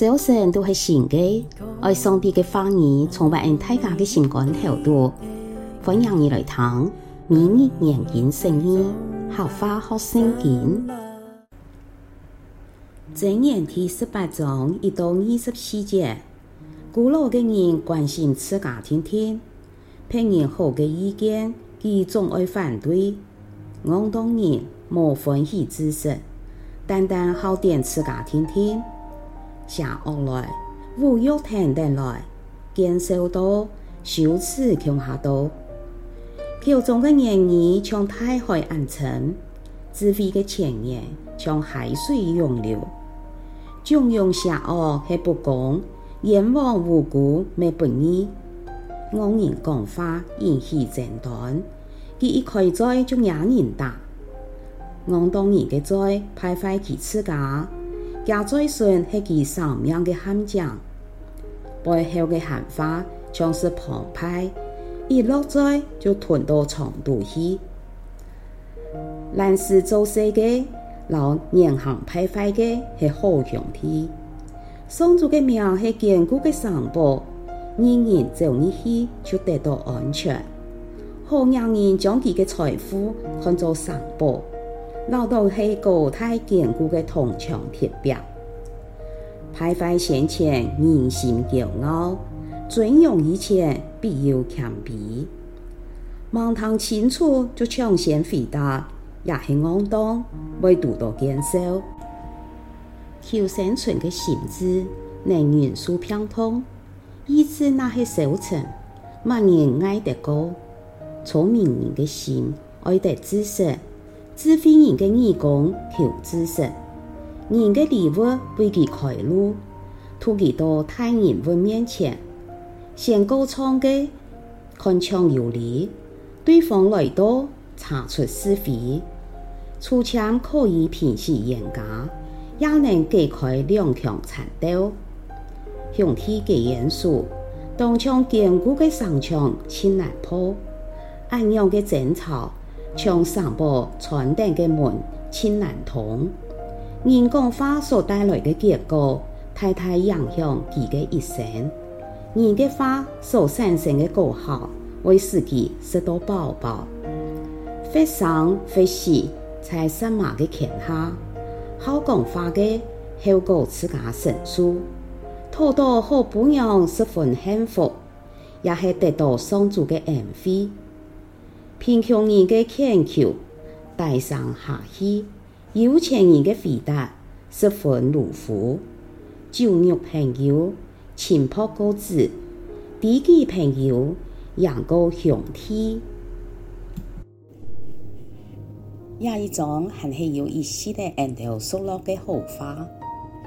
早晨都是新的，爱上帝的话语充满大家的心肝头度，欢迎你来听明日研经圣经，学话学圣经。箴言第十八章一到二十四节，古老的人关心自家听听，别人好的意见，佢总爱反对。我当然无欢喜之识，单单好点自家听听。下恶来，侮辱听得来，见笑多，羞耻恐吓多。口中的言语像大海暗沉，智慧的前言像海水涌流。纵容邪恶系不公，冤枉无辜没不义。恶人讲话引起争端，佢一开嘴就让人打。我当然嘅嘴败坏佢自家。假嘴唇系其生命的陷阱，背后的闲话像是澎湃，一落在就吞到肠肚去。男士做事的，老言行派发的系好兄弟。上主的名系坚固的城堡，人人走入去就得到安全。好让人将佢嘅财富看作城堡。老道系高台坚固的铜墙铁壁，败坏先前人心骄傲，尊荣以前必有谦卑。望通清楚就抢先回答，也是戆当未读到见笑。求生存的心智能元素偏通，意志那些收成，万人爱得高，聪明人的心爱得知识。智慧人的耳光求知识，人的礼物为其开路，突其到他人物面前，先高唱的颤颤有力，对方来到查出是非，出枪可以平息冤家，也能解开两强缠斗。兄弟嘅元素，当像坚固的城墙，轻难破；安样的争吵。像城堡穿顶的门，轻难通。人工花所带来的结果，太太影响其的一生。人的花所产生的果效，会使其得到报报。会生会死，在神马的天下。好讲话的，后果自家承受。讨到好榜样，十分幸福，也是得到上主的恩惠。贫穷人的恳求，大声下气；有钱人的回答，十分如虎。酒肉朋友，亲朋故知；知己朋友，赢过兄弟。也一种还是有意思的恩头所落的好话，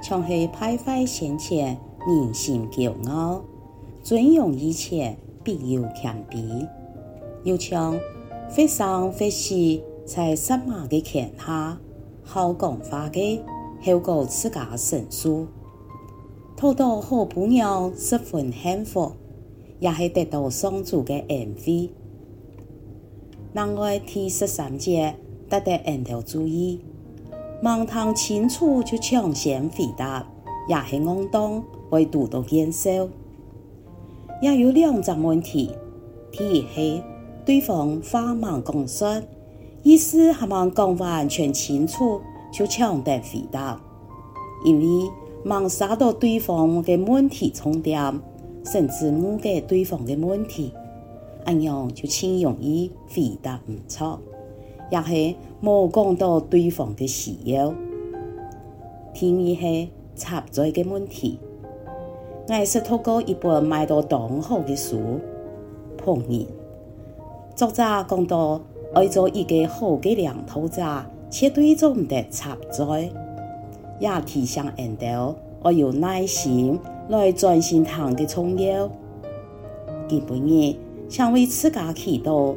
像是败坏先前，人心骄傲；尊荣以前，必有谦卑。又像。会生会死，在神马的权下，好讲话的，后果自家承受。讨到好榜样，十分幸福，也是得到上主的恩惠。另外第十三节，值得恩头注意，望通清楚就抢先回答，也是戆当会读到见笑。也有两个问题，第一是。对方话忙讲说，意思还没讲完全清楚，就抢得回答，因为忙杀到对方的问题重点，甚至误解对方的问题，安样就轻容易回答唔错，也是冇讲到对方的需要。第二是插嘴的问题，我是透过一本买到当好的书，碰见。作者讲到，爱做一个好嘅领导者，绝对做唔得插嘴，也提醒人哋要有耐心来专心听嘅重要。基本嘅，想为自家祈祷，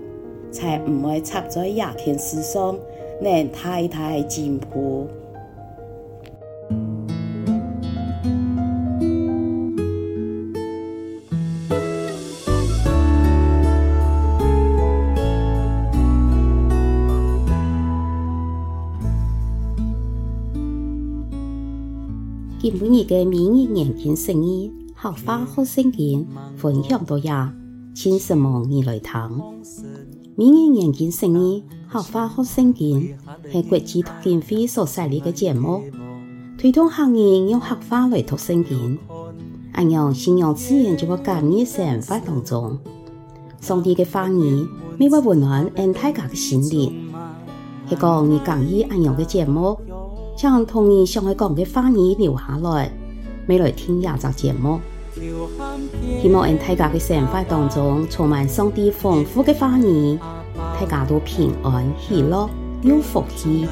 才唔会插在亚天事上，能大大进步。每日嘅明日研经释义，客话学圣经，分享到呀，请什么你来听。明日研经释义，客话学圣经，系国际读经会所设立嘅节目，推动行业用客话来读圣经，按样信仰自然就会加入生活当中。上帝嘅话语，每晚温暖俺大家嘅心灵。系讲你讲意按样嘅节目。将同你想爱讲嘅话语留下来，未来听廿集节目。希望喺大家嘅生活当中充满上帝丰富嘅话语，大家都平安喜乐有福气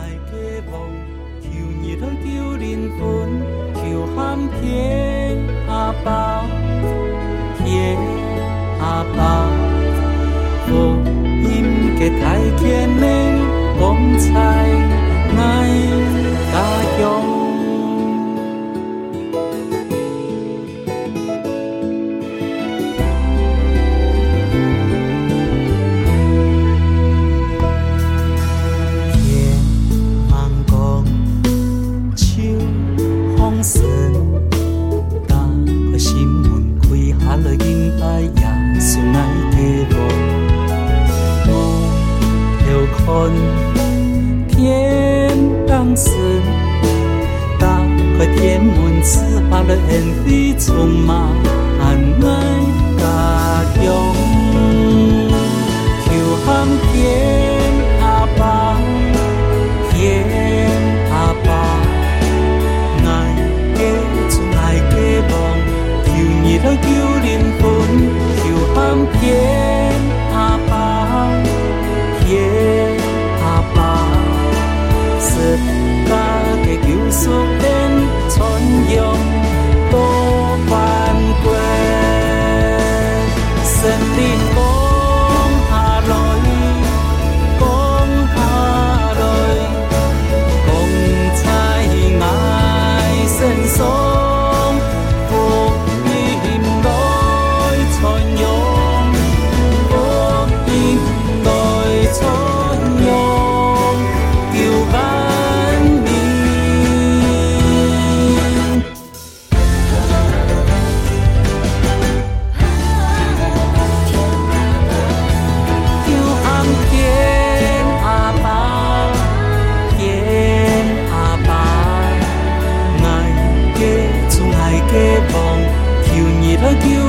气。天当时，打开天门，赐下了恩惠，充满爱家乡。求航天實，他嘅叫聲。Ngài kề vòng, khiêu nhịp, ái cứu.